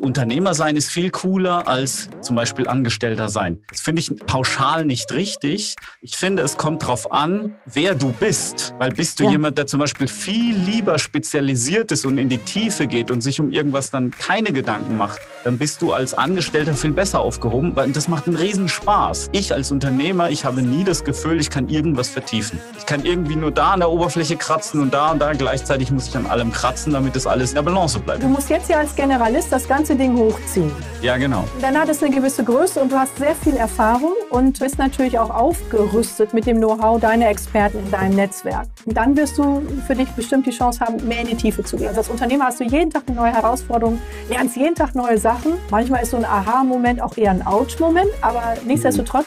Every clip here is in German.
Unternehmer sein ist viel cooler als zum Beispiel Angestellter sein. Das finde ich pauschal nicht richtig. Ich finde, es kommt darauf an, wer du bist. Weil bist du ja. jemand, der zum Beispiel viel lieber spezialisiert ist und in die Tiefe geht und sich um irgendwas dann keine Gedanken macht, dann bist du als Angestellter viel besser aufgehoben, weil das macht einen riesen Spaß. Ich als Unternehmer, ich habe nie das Gefühl, ich kann irgendwas vertiefen. Ich kann irgendwie nur da an der Oberfläche kratzen und da und da. Gleichzeitig muss ich an allem kratzen, damit das alles in der Balance bleibt. Du musst jetzt ja als Generalist das Ganze ganze Ding hochziehen. Ja, genau. Dann hat es eine gewisse Größe und du hast sehr viel Erfahrung und bist natürlich auch aufgerüstet mit dem Know-how deiner Experten in deinem Netzwerk. Und dann wirst du für dich bestimmt die Chance haben, mehr in die Tiefe zu gehen. Also als Unternehmer hast du jeden Tag eine neue Herausforderung, lernst jeden Tag neue Sachen. Manchmal ist so ein Aha-Moment auch eher ein Ouch-Moment, aber nichtsdestotrotz,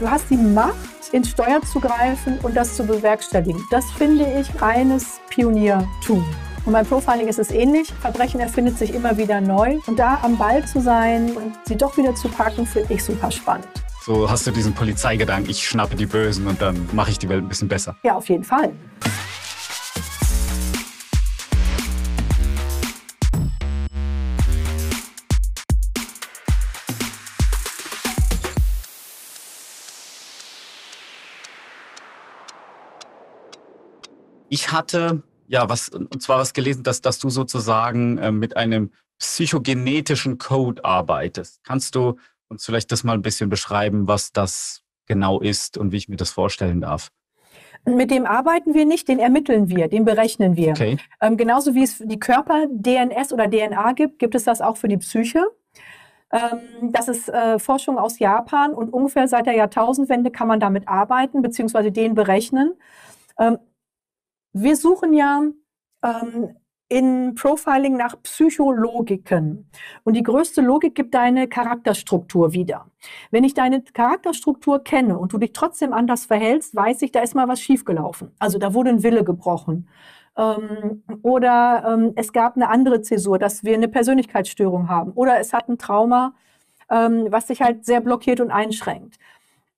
du hast die Macht, ins Steuer zu greifen und das zu bewerkstelligen. Das finde ich reines Pioniertum. Und beim Profiling ist es ähnlich. Verbrechen erfindet sich immer wieder neu. Und da am Ball zu sein und sie doch wieder zu packen, finde ich super spannend. So hast du diesen Polizeigedanken, ich schnappe die Bösen und dann mache ich die Welt ein bisschen besser. Ja, auf jeden Fall. Ich hatte ja, was, und zwar was gelesen, dass, dass du sozusagen äh, mit einem psychogenetischen Code arbeitest. Kannst du uns vielleicht das mal ein bisschen beschreiben, was das genau ist und wie ich mir das vorstellen darf? Mit dem arbeiten wir nicht, den ermitteln wir, den berechnen wir. Okay. Ähm, genauso wie es die Körper-DNS oder DNA gibt, gibt es das auch für die Psyche. Ähm, das ist äh, Forschung aus Japan und ungefähr seit der Jahrtausendwende kann man damit arbeiten, beziehungsweise den berechnen. Ähm, wir suchen ja ähm, in Profiling nach Psychologiken. Und die größte Logik gibt deine Charakterstruktur wieder. Wenn ich deine Charakterstruktur kenne und du dich trotzdem anders verhältst, weiß ich, da ist mal was schiefgelaufen. Also da wurde ein Wille gebrochen. Ähm, oder ähm, es gab eine andere Zäsur, dass wir eine Persönlichkeitsstörung haben. Oder es hat ein Trauma, ähm, was sich halt sehr blockiert und einschränkt.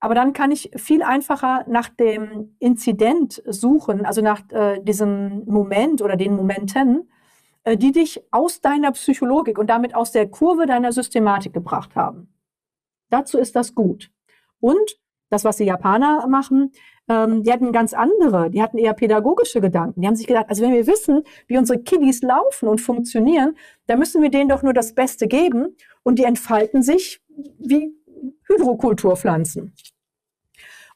Aber dann kann ich viel einfacher nach dem Inzident suchen, also nach äh, diesem Moment oder den Momenten, äh, die dich aus deiner Psychologik und damit aus der Kurve deiner Systematik gebracht haben. Dazu ist das gut. Und das, was die Japaner machen, ähm, die hatten ganz andere, die hatten eher pädagogische Gedanken. Die haben sich gedacht, also wenn wir wissen, wie unsere Kiddies laufen und funktionieren, dann müssen wir denen doch nur das Beste geben und die entfalten sich wie Hydrokulturpflanzen.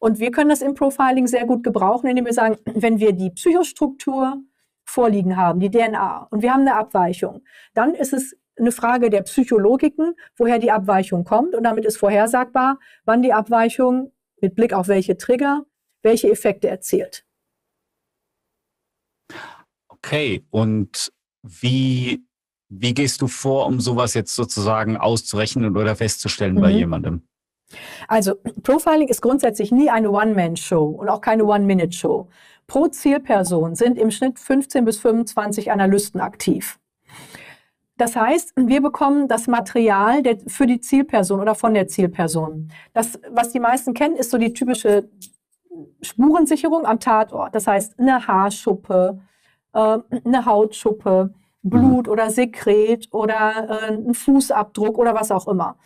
Und wir können das im Profiling sehr gut gebrauchen, indem wir sagen, wenn wir die Psychostruktur vorliegen haben, die DNA, und wir haben eine Abweichung, dann ist es eine Frage der Psychologiken, woher die Abweichung kommt. Und damit ist vorhersagbar, wann die Abweichung mit Blick auf welche Trigger, welche Effekte erzielt. Okay, und wie, wie gehst du vor, um sowas jetzt sozusagen auszurechnen oder festzustellen mhm. bei jemandem? Also Profiling ist grundsätzlich nie eine One-Man-Show und auch keine One-Minute-Show. Pro Zielperson sind im Schnitt 15 bis 25 Analysten aktiv. Das heißt, wir bekommen das Material der, für die Zielperson oder von der Zielperson. Das, was die meisten kennen, ist so die typische Spurensicherung am Tatort. Das heißt, eine Haarschuppe, äh, eine Hautschuppe, Blut mhm. oder Sekret oder äh, ein Fußabdruck oder was auch immer.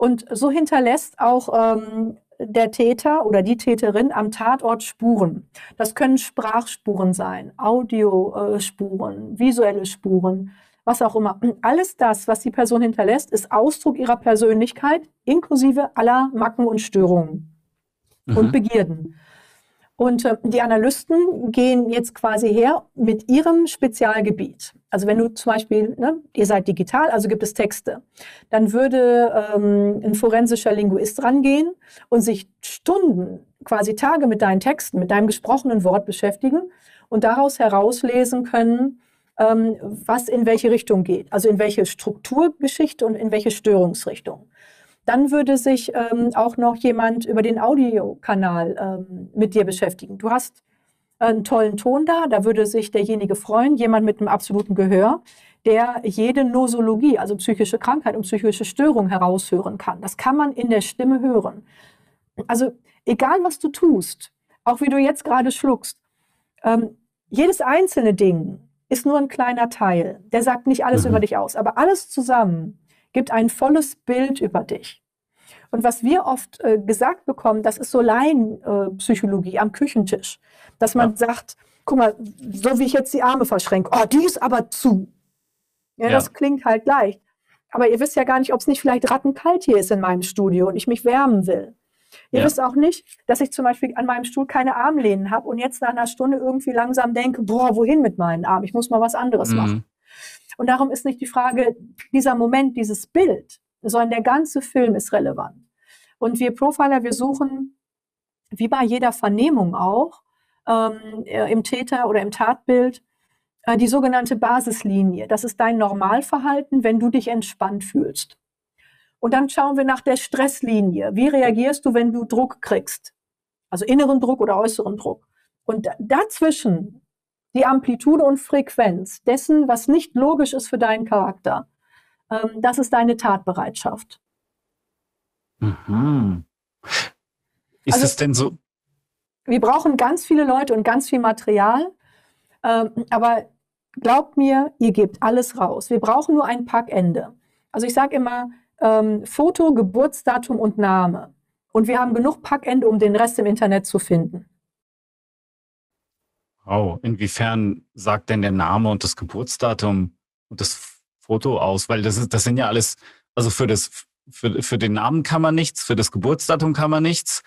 Und so hinterlässt auch ähm, der Täter oder die Täterin am Tatort Spuren. Das können Sprachspuren sein, Audiospuren, visuelle Spuren, was auch immer. Und alles das, was die Person hinterlässt, ist Ausdruck ihrer Persönlichkeit, inklusive aller Macken und Störungen mhm. und Begierden. Und äh, die Analysten gehen jetzt quasi her mit ihrem Spezialgebiet. Also wenn du zum Beispiel, ne, ihr seid digital, also gibt es Texte, dann würde ähm, ein forensischer Linguist rangehen und sich Stunden, quasi Tage mit deinen Texten, mit deinem gesprochenen Wort beschäftigen und daraus herauslesen können, ähm, was in welche Richtung geht. Also in welche Strukturgeschichte und in welche Störungsrichtung. Dann würde sich ähm, auch noch jemand über den Audiokanal ähm, mit dir beschäftigen. Du hast einen tollen Ton da, da würde sich derjenige freuen, jemand mit einem absoluten Gehör, der jede Nosologie, also psychische Krankheit und psychische Störung heraushören kann. Das kann man in der Stimme hören. Also egal, was du tust, auch wie du jetzt gerade schluckst, ähm, jedes einzelne Ding ist nur ein kleiner Teil. Der sagt nicht alles mhm. über dich aus, aber alles zusammen gibt ein volles Bild über dich. Und was wir oft äh, gesagt bekommen, das ist so Laienpsychologie äh, am Küchentisch, dass man ja. sagt, guck mal, so wie ich jetzt die Arme verschränke, oh, die ist aber zu. Ja, ja. das klingt halt leicht. Aber ihr wisst ja gar nicht, ob es nicht vielleicht rattenkalt hier ist in meinem Studio und ich mich wärmen will. Ihr ja. wisst auch nicht, dass ich zum Beispiel an meinem Stuhl keine Armlehnen habe und jetzt nach einer Stunde irgendwie langsam denke, boah, wohin mit meinen Armen? Ich muss mal was anderes mhm. machen. Und darum ist nicht die Frage, dieser Moment, dieses Bild, sondern der ganze Film ist relevant. Und wir Profiler, wir suchen, wie bei jeder Vernehmung auch, ähm, äh, im Täter oder im Tatbild, äh, die sogenannte Basislinie. Das ist dein Normalverhalten, wenn du dich entspannt fühlst. Und dann schauen wir nach der Stresslinie. Wie reagierst du, wenn du Druck kriegst? Also inneren Druck oder äußeren Druck. Und dazwischen die Amplitude und Frequenz dessen, was nicht logisch ist für deinen Charakter. Ähm, das ist deine Tatbereitschaft. Mhm. Ist also, es denn so? Wir brauchen ganz viele Leute und ganz viel Material. Ähm, aber glaubt mir, ihr gebt alles raus. Wir brauchen nur ein Packende. Also ich sage immer, ähm, Foto, Geburtsdatum und Name. Und wir haben genug Packende, um den Rest im Internet zu finden. Oh, inwiefern sagt denn der Name und das Geburtsdatum und das Foto aus? Weil das, ist, das sind ja alles, also für, das, für, für den Namen kann man nichts, für das Geburtsdatum kann man nichts.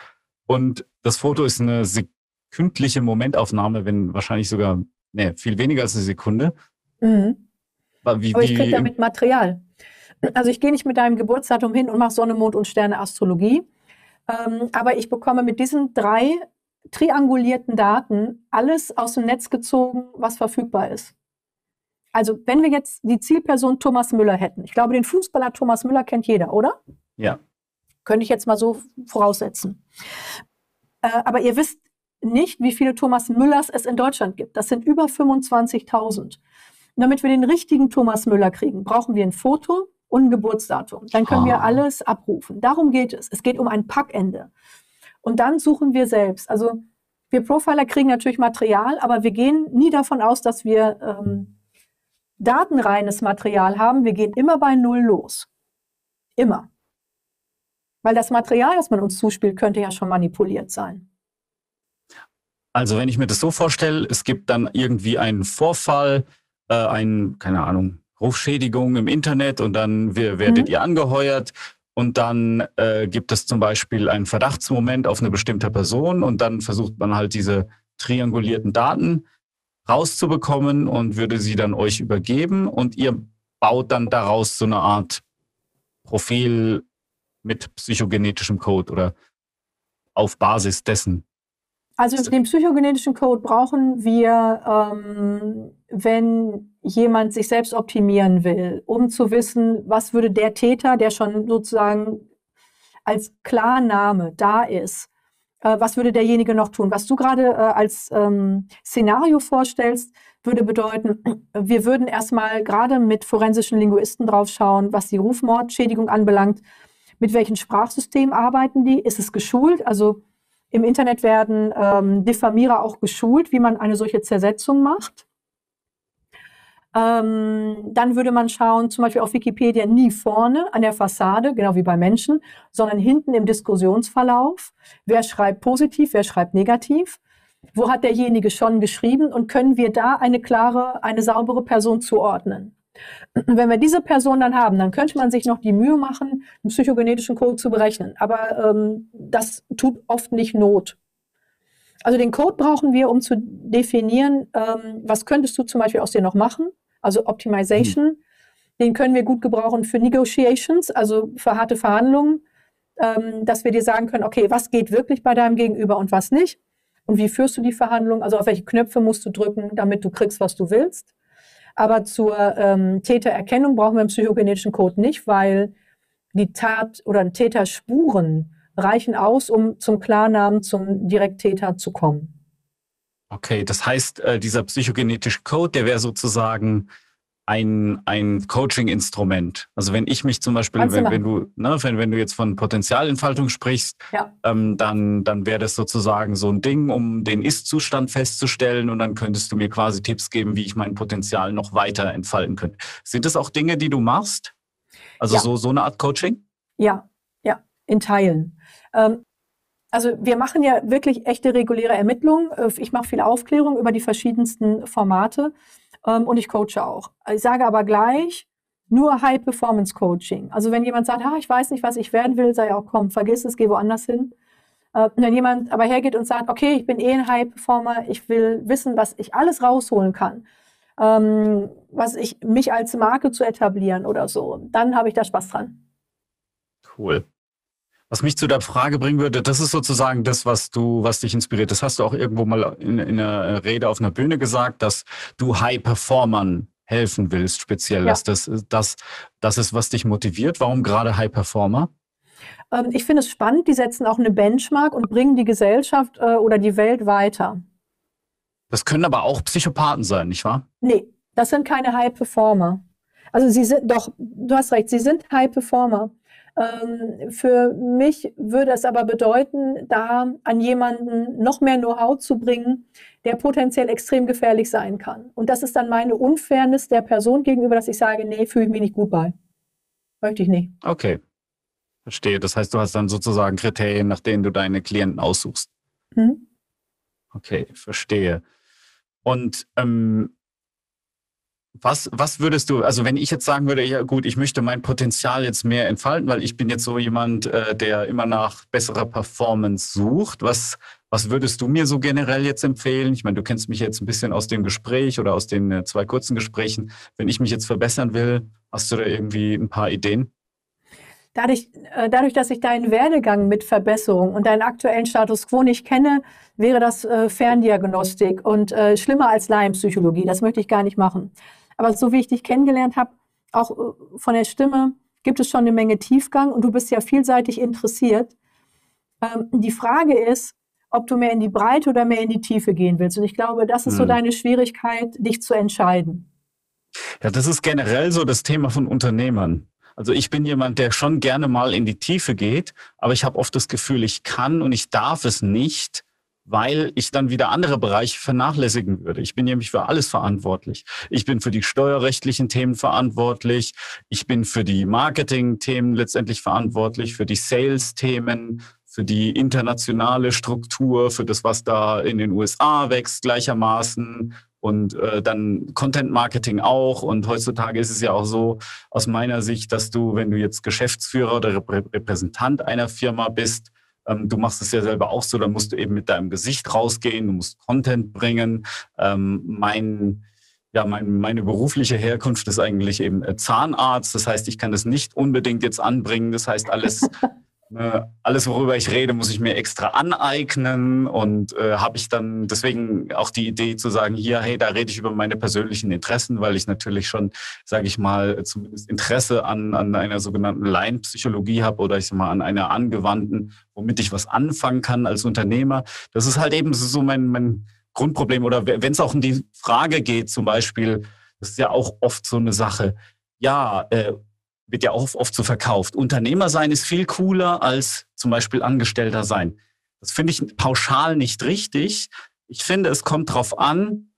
Und das Foto ist eine sekündliche Momentaufnahme, wenn wahrscheinlich sogar, nee, viel weniger als eine Sekunde. Mhm. Wie, Aber ich kriege damit Material. Also ich gehe nicht mit deinem Geburtsdatum hin und mache Sonne, Mond und Sterne Astrologie. Ähm, aber ich bekomme mit diesen drei triangulierten Daten alles aus dem Netz gezogen, was verfügbar ist. Also wenn wir jetzt die Zielperson Thomas Müller hätten, ich glaube, den Fußballer Thomas Müller kennt jeder, oder? Ja. Könnte ich jetzt mal so voraussetzen. Äh, aber ihr wisst nicht, wie viele Thomas Müllers es in Deutschland gibt. Das sind über 25.000. Und damit wir den richtigen Thomas Müller kriegen, brauchen wir ein Foto und ein Geburtsdatum. Dann können ah. wir alles abrufen. Darum geht es. Es geht um ein Packende. Und dann suchen wir selbst. Also wir Profiler kriegen natürlich Material, aber wir gehen nie davon aus, dass wir ähm, datenreines Material haben. Wir gehen immer bei Null los. Immer. Weil das Material, das man uns zuspielt, könnte ja schon manipuliert sein. Also wenn ich mir das so vorstelle, es gibt dann irgendwie einen Vorfall, äh, ein, keine Ahnung, Rufschädigung im Internet und dann werdet mhm. ihr angeheuert und dann äh, gibt es zum Beispiel einen Verdachtsmoment auf eine bestimmte Person und dann versucht man halt diese triangulierten Daten rauszubekommen und würde sie dann euch übergeben und ihr baut dann daraus so eine Art Profil mit psychogenetischem Code oder auf Basis dessen. Also den psychogenetischen Code brauchen wir, ähm, wenn jemand sich selbst optimieren will, um zu wissen, was würde der Täter, der schon sozusagen als Klarname da ist, äh, was würde derjenige noch tun? Was du gerade äh, als ähm, Szenario vorstellst, würde bedeuten, wir würden erstmal gerade mit forensischen Linguisten draufschauen, was die Rufmordschädigung anbelangt. Mit welchem Sprachsystem arbeiten die? Ist es geschult? Also im Internet werden ähm, Diffamierer auch geschult, wie man eine solche Zersetzung macht. Ähm, dann würde man schauen, zum Beispiel auf Wikipedia nie vorne an der Fassade, genau wie bei Menschen, sondern hinten im Diskussionsverlauf. Wer schreibt positiv, wer schreibt negativ? Wo hat derjenige schon geschrieben und können wir da eine klare, eine saubere Person zuordnen? Wenn wir diese Person dann haben, dann könnte man sich noch die Mühe machen, einen psychogenetischen Code zu berechnen. Aber ähm, das tut oft nicht Not. Also den Code brauchen wir, um zu definieren, ähm, was könntest du zum Beispiel aus dir noch machen, also Optimization. Hm. Den können wir gut gebrauchen für Negotiations, also für harte Verhandlungen, ähm, dass wir dir sagen können, okay, was geht wirklich bei deinem Gegenüber und was nicht? Und wie führst du die Verhandlung? Also auf welche Knöpfe musst du drücken, damit du kriegst, was du willst? Aber zur ähm, Tätererkennung brauchen wir einen psychogenetischen Code nicht, weil die Tat oder Täterspuren reichen aus, um zum Klarnamen zum Direkttäter zu kommen. Okay, das heißt, äh, dieser psychogenetische Code, der wäre sozusagen ein, ein Coaching-Instrument. Also wenn ich mich zum Beispiel, wenn, wenn, du, ne, wenn, wenn du jetzt von Potenzialentfaltung sprichst, ja. ähm, dann, dann wäre das sozusagen so ein Ding, um den Ist-Zustand festzustellen und dann könntest du mir quasi Tipps geben, wie ich mein Potenzial noch weiter entfalten könnte. Sind das auch Dinge, die du machst? Also ja. so, so eine Art Coaching? Ja, ja, in Teilen. Ähm, also wir machen ja wirklich echte reguläre Ermittlungen. Äh, ich mache viel Aufklärung über die verschiedensten Formate ähm, und ich coache auch. Ich sage aber gleich, nur High-Performance-Coaching. Also wenn jemand sagt, ah, ich weiß nicht, was ich werden will, sei auch, komm, vergiss es, geh woanders hin. Äh, wenn jemand aber hergeht und sagt, okay, ich bin eh ein High-Performer, ich will wissen, was ich alles rausholen kann, ähm, was ich mich als Marke zu etablieren oder so, dann habe ich da Spaß dran. Cool. Was mich zu der Frage bringen würde, das ist sozusagen das, was du, was dich inspiriert. Das hast du auch irgendwo mal in, in einer Rede auf einer Bühne gesagt, dass du High-Performern helfen willst, speziell. Ja. Dass das, das, das ist, was dich motiviert. Warum gerade High-Performer? Ähm, ich finde es spannend, die setzen auch eine Benchmark und bringen die Gesellschaft äh, oder die Welt weiter. Das können aber auch Psychopathen sein, nicht wahr? Nee, das sind keine High Performer. Also sie sind doch, du hast recht, sie sind High Performer. Ähm, für mich würde es aber bedeuten, da an jemanden noch mehr Know-how zu bringen, der potenziell extrem gefährlich sein kann. Und das ist dann meine Unfairness der Person gegenüber, dass ich sage, nee, fühle ich mich nicht gut bei. Möchte ich nicht. Okay. Verstehe. Das heißt, du hast dann sozusagen Kriterien, nach denen du deine Klienten aussuchst. Mhm. Okay, verstehe. Und ähm, was, was würdest du, also wenn ich jetzt sagen würde, ja gut, ich möchte mein Potenzial jetzt mehr entfalten, weil ich bin jetzt so jemand, äh, der immer nach besserer Performance sucht, was, was würdest du mir so generell jetzt empfehlen? Ich meine, du kennst mich jetzt ein bisschen aus dem Gespräch oder aus den äh, zwei kurzen Gesprächen. Wenn ich mich jetzt verbessern will, hast du da irgendwie ein paar Ideen? Dadurch, äh, dadurch, dass ich deinen Werdegang mit Verbesserung und deinen aktuellen Status quo nicht kenne, wäre das äh, Ferndiagnostik und äh, schlimmer als Laienpsychologie. Das möchte ich gar nicht machen. Aber so wie ich dich kennengelernt habe, auch äh, von der Stimme, gibt es schon eine Menge Tiefgang und du bist ja vielseitig interessiert. Ähm, die Frage ist, ob du mehr in die Breite oder mehr in die Tiefe gehen willst. Und ich glaube, das ist hm. so deine Schwierigkeit, dich zu entscheiden. Ja, das ist generell so das Thema von Unternehmern. Also ich bin jemand, der schon gerne mal in die Tiefe geht, aber ich habe oft das Gefühl, ich kann und ich darf es nicht, weil ich dann wieder andere Bereiche vernachlässigen würde. Ich bin nämlich für alles verantwortlich. Ich bin für die steuerrechtlichen Themen verantwortlich. Ich bin für die Marketing-Themen letztendlich verantwortlich, für die Sales-Themen, für die internationale Struktur, für das, was da in den USA wächst gleichermaßen und äh, dann Content Marketing auch. Und heutzutage ist es ja auch so aus meiner Sicht, dass du, wenn du jetzt Geschäftsführer oder Repräsentant einer Firma bist, ähm, du machst es ja selber auch so, dann musst du eben mit deinem Gesicht rausgehen, du musst Content bringen. Ähm, mein ja, mein, meine berufliche Herkunft ist eigentlich eben äh, Zahnarzt. Das heißt, ich kann das nicht unbedingt jetzt anbringen. Das heißt, alles, alles, worüber ich rede, muss ich mir extra aneignen und äh, habe ich dann deswegen auch die Idee zu sagen, hier, hey, da rede ich über meine persönlichen Interessen, weil ich natürlich schon, sage ich mal, zumindest Interesse an, an einer sogenannten Laienpsychologie habe oder ich sag mal an einer angewandten, womit ich was anfangen kann als Unternehmer. Das ist halt eben so mein, mein Grundproblem. Oder wenn es auch um die Frage geht, zum Beispiel, das ist ja auch oft so eine Sache, ja, äh, wird ja auch oft so verkauft. Unternehmer sein ist viel cooler als zum Beispiel Angestellter sein. Das finde ich pauschal nicht richtig. Ich finde, es kommt darauf an,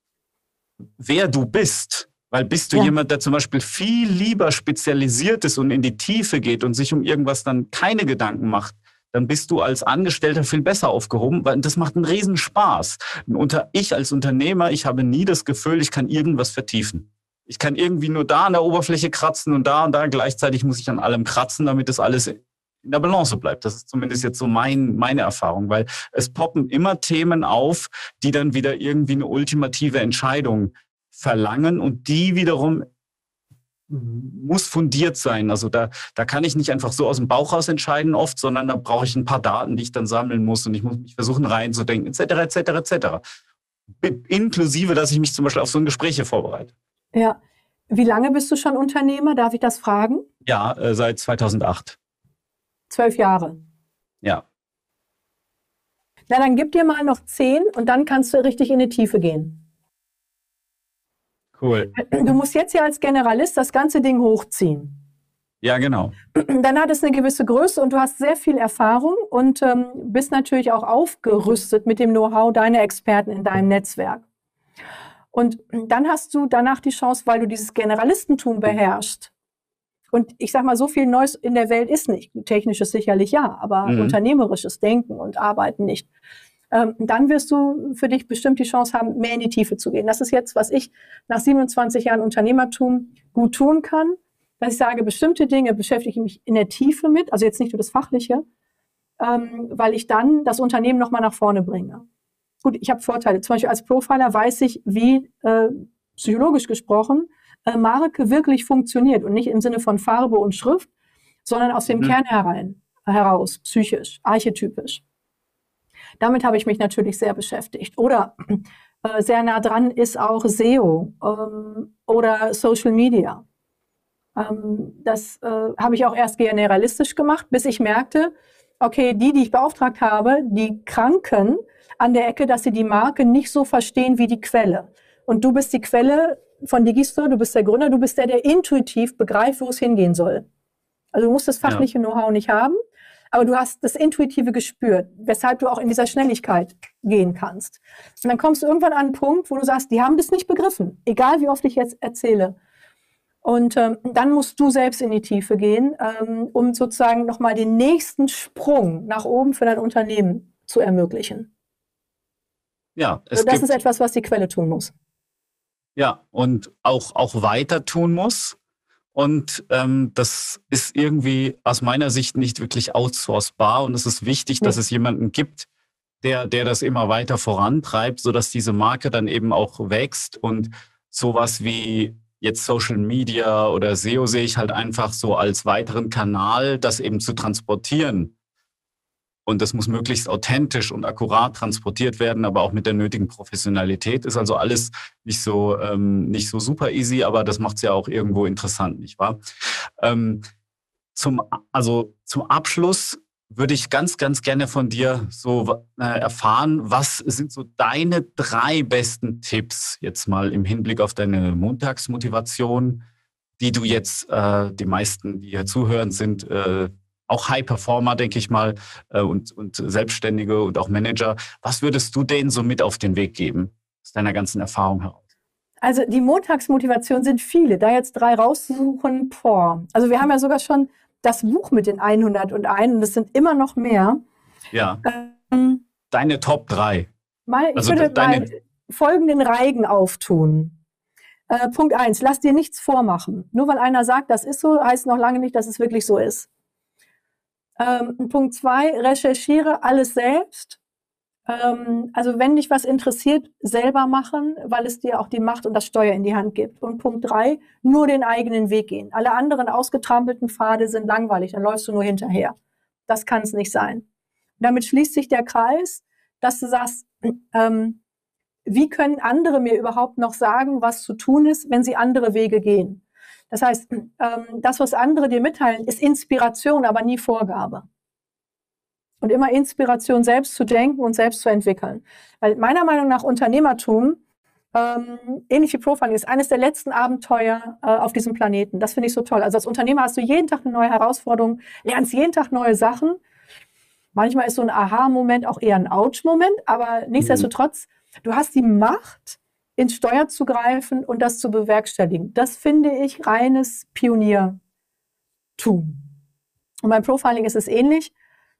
wer du bist. Weil bist du ja. jemand, der zum Beispiel viel lieber spezialisiert ist und in die Tiefe geht und sich um irgendwas dann keine Gedanken macht, dann bist du als Angestellter viel besser aufgehoben, weil das macht einen Riesenspaß. Unter, ich als Unternehmer, ich habe nie das Gefühl, ich kann irgendwas vertiefen. Ich kann irgendwie nur da an der Oberfläche kratzen und da und da. Gleichzeitig muss ich an allem kratzen, damit das alles in der Balance bleibt. Das ist zumindest jetzt so mein, meine Erfahrung, weil es poppen immer Themen auf, die dann wieder irgendwie eine ultimative Entscheidung verlangen und die wiederum muss fundiert sein. Also da, da kann ich nicht einfach so aus dem Bauch raus entscheiden oft, sondern da brauche ich ein paar Daten, die ich dann sammeln muss und ich muss mich versuchen reinzudenken, etc., etc., etc. Inklusive, dass ich mich zum Beispiel auf so ein Gespräch hier vorbereite. Ja. Wie lange bist du schon Unternehmer? Darf ich das fragen? Ja, äh, seit 2008. Zwölf Jahre. Ja. Na, dann gib dir mal noch zehn und dann kannst du richtig in die Tiefe gehen. Cool. Du musst jetzt ja als Generalist das ganze Ding hochziehen. Ja, genau. Dann hat es eine gewisse Größe und du hast sehr viel Erfahrung und ähm, bist natürlich auch aufgerüstet mit dem Know-how deiner Experten in deinem Netzwerk. Und dann hast du danach die Chance, weil du dieses Generalistentum beherrschst Und ich sage mal, so viel Neues in der Welt ist nicht. Technisches sicherlich ja, aber mhm. unternehmerisches Denken und Arbeiten nicht. Ähm, dann wirst du für dich bestimmt die Chance haben, mehr in die Tiefe zu gehen. Das ist jetzt, was ich nach 27 Jahren Unternehmertum gut tun kann, dass ich sage, bestimmte Dinge beschäftige ich mich in der Tiefe mit, also jetzt nicht nur das Fachliche, ähm, weil ich dann das Unternehmen nochmal nach vorne bringe. Gut, ich habe Vorteile. Zum Beispiel als Profiler weiß ich, wie äh, psychologisch gesprochen äh, Marke wirklich funktioniert und nicht im Sinne von Farbe und Schrift, sondern aus dem mhm. Kern herein, heraus, psychisch, archetypisch. Damit habe ich mich natürlich sehr beschäftigt. Oder äh, sehr nah dran ist auch SEO ähm, oder Social Media. Ähm, das äh, habe ich auch erst generalistisch gemacht, bis ich merkte, okay, die, die ich beauftragt habe, die kranken an der Ecke, dass sie die Marke nicht so verstehen wie die Quelle. Und du bist die Quelle von Digistore, du bist der Gründer, du bist der, der intuitiv begreift, wo es hingehen soll. Also du musst das fachliche ja. Know-how nicht haben, aber du hast das Intuitive gespürt, weshalb du auch in dieser Schnelligkeit gehen kannst. Und dann kommst du irgendwann an einen Punkt, wo du sagst, die haben das nicht begriffen, egal wie oft ich jetzt erzähle. Und ähm, dann musst du selbst in die Tiefe gehen, ähm, um sozusagen nochmal den nächsten Sprung nach oben für dein Unternehmen zu ermöglichen. Ja, es also das ist etwas, was die Quelle tun muss. Ja, und auch, auch weiter tun muss. Und ähm, das ist irgendwie aus meiner Sicht nicht wirklich outsourcebar. Und es ist wichtig, dass es jemanden gibt, der, der das immer weiter vorantreibt, sodass diese Marke dann eben auch wächst und sowas wie jetzt Social Media oder SEO sehe ich halt einfach so als weiteren Kanal, das eben zu transportieren. Und das muss möglichst authentisch und akkurat transportiert werden, aber auch mit der nötigen Professionalität. Ist also alles nicht so, ähm, nicht so super easy, aber das macht es ja auch irgendwo interessant, nicht wahr? Ähm, zum, also zum Abschluss würde ich ganz, ganz gerne von dir so äh, erfahren, was sind so deine drei besten Tipps jetzt mal im Hinblick auf deine Montagsmotivation, die du jetzt, äh, die meisten, die hier zuhören, sind äh, auch High Performer, denke ich mal, äh, und, und Selbstständige und auch Manager. Was würdest du denen so mit auf den Weg geben, aus deiner ganzen Erfahrung heraus? Also die Montagsmotivation sind viele. Da jetzt drei rauszusuchen, boah. Also wir haben ja sogar schon das Buch mit den 101 und es sind immer noch mehr. Ja. Ähm, Deine Top 3. Mal, ich also würde deine... mal folgenden Reigen auftun. Äh, Punkt 1, lass dir nichts vormachen. Nur weil einer sagt, das ist so, heißt noch lange nicht, dass es wirklich so ist. Ähm, Punkt 2, recherchiere alles selbst ähm, also wenn dich was interessiert, selber machen, weil es dir auch die Macht und das Steuer in die Hand gibt. Und Punkt drei, nur den eigenen Weg gehen. Alle anderen ausgetrampelten Pfade sind langweilig, dann läufst du nur hinterher. Das kann es nicht sein. Damit schließt sich der Kreis, dass du sagst, ähm, wie können andere mir überhaupt noch sagen, was zu tun ist, wenn sie andere Wege gehen? Das heißt, ähm, das, was andere dir mitteilen, ist Inspiration, aber nie Vorgabe und immer Inspiration selbst zu denken und selbst zu entwickeln. Weil meiner Meinung nach Unternehmertum, ähm, ähnlich wie Profiling, ist eines der letzten Abenteuer äh, auf diesem Planeten. Das finde ich so toll. Also als Unternehmer hast du jeden Tag eine neue Herausforderung, lernst jeden Tag neue Sachen. Manchmal ist so ein Aha-Moment auch eher ein Ouch-Moment, aber nichtsdestotrotz, du hast die Macht, ins Steuer zu greifen und das zu bewerkstelligen. Das finde ich reines Pioniertum. Und beim Profiling ist es ähnlich.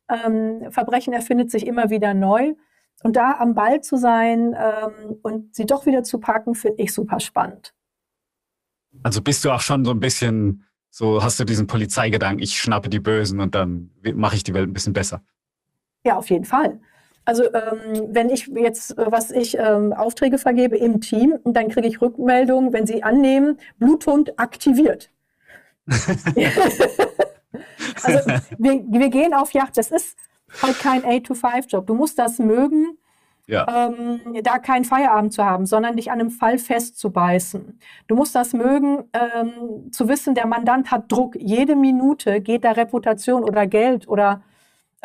Ähm, Verbrechen erfindet sich immer wieder neu. Und da am Ball zu sein ähm, und sie doch wieder zu packen, finde ich super spannend. Also bist du auch schon so ein bisschen, so hast du diesen Polizeigedanken, ich schnappe die Bösen und dann mache ich die Welt ein bisschen besser. Ja, auf jeden Fall. Also ähm, wenn ich jetzt, was ich ähm, Aufträge vergebe im Team, dann kriege ich Rückmeldungen, wenn sie annehmen, Bluthund aktiviert. Also wir, wir gehen auf Yacht. Das ist halt kein 8-to-5-Job. Du musst das mögen, ja. ähm, da keinen Feierabend zu haben, sondern dich an einem Fall festzubeißen. Du musst das mögen, ähm, zu wissen, der Mandant hat Druck. Jede Minute geht da Reputation oder Geld oder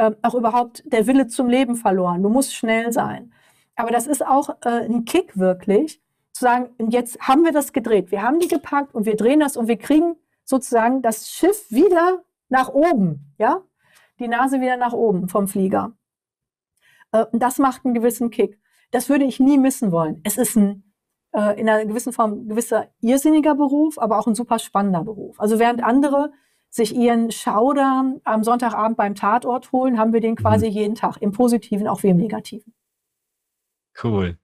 äh, auch überhaupt der Wille zum Leben verloren. Du musst schnell sein. Aber das ist auch äh, ein Kick wirklich, zu sagen, jetzt haben wir das gedreht, wir haben die gepackt und wir drehen das und wir kriegen sozusagen das Schiff wieder nach oben, ja, die Nase wieder nach oben vom Flieger. Äh, das macht einen gewissen Kick. Das würde ich nie missen wollen. Es ist ein äh, in einer gewissen Form gewisser irrsinniger Beruf, aber auch ein super spannender Beruf. Also während andere sich ihren Schauder am Sonntagabend beim Tatort holen, haben wir den quasi mhm. jeden Tag, im Positiven auch wie im Negativen. Cool.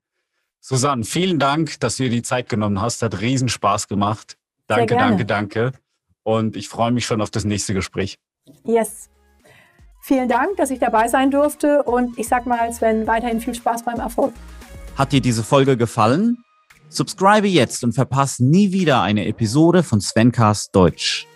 Susanne, vielen Dank, dass du dir die Zeit genommen hast. Hat riesen Spaß gemacht. Danke, danke, danke. Und ich freue mich schon auf das nächste Gespräch. Yes. Vielen Dank, dass ich dabei sein durfte und ich sag mal, Sven, weiterhin viel Spaß beim Erfolg. Hat dir diese Folge gefallen? Subscribe jetzt und verpasse nie wieder eine Episode von Svencast Deutsch.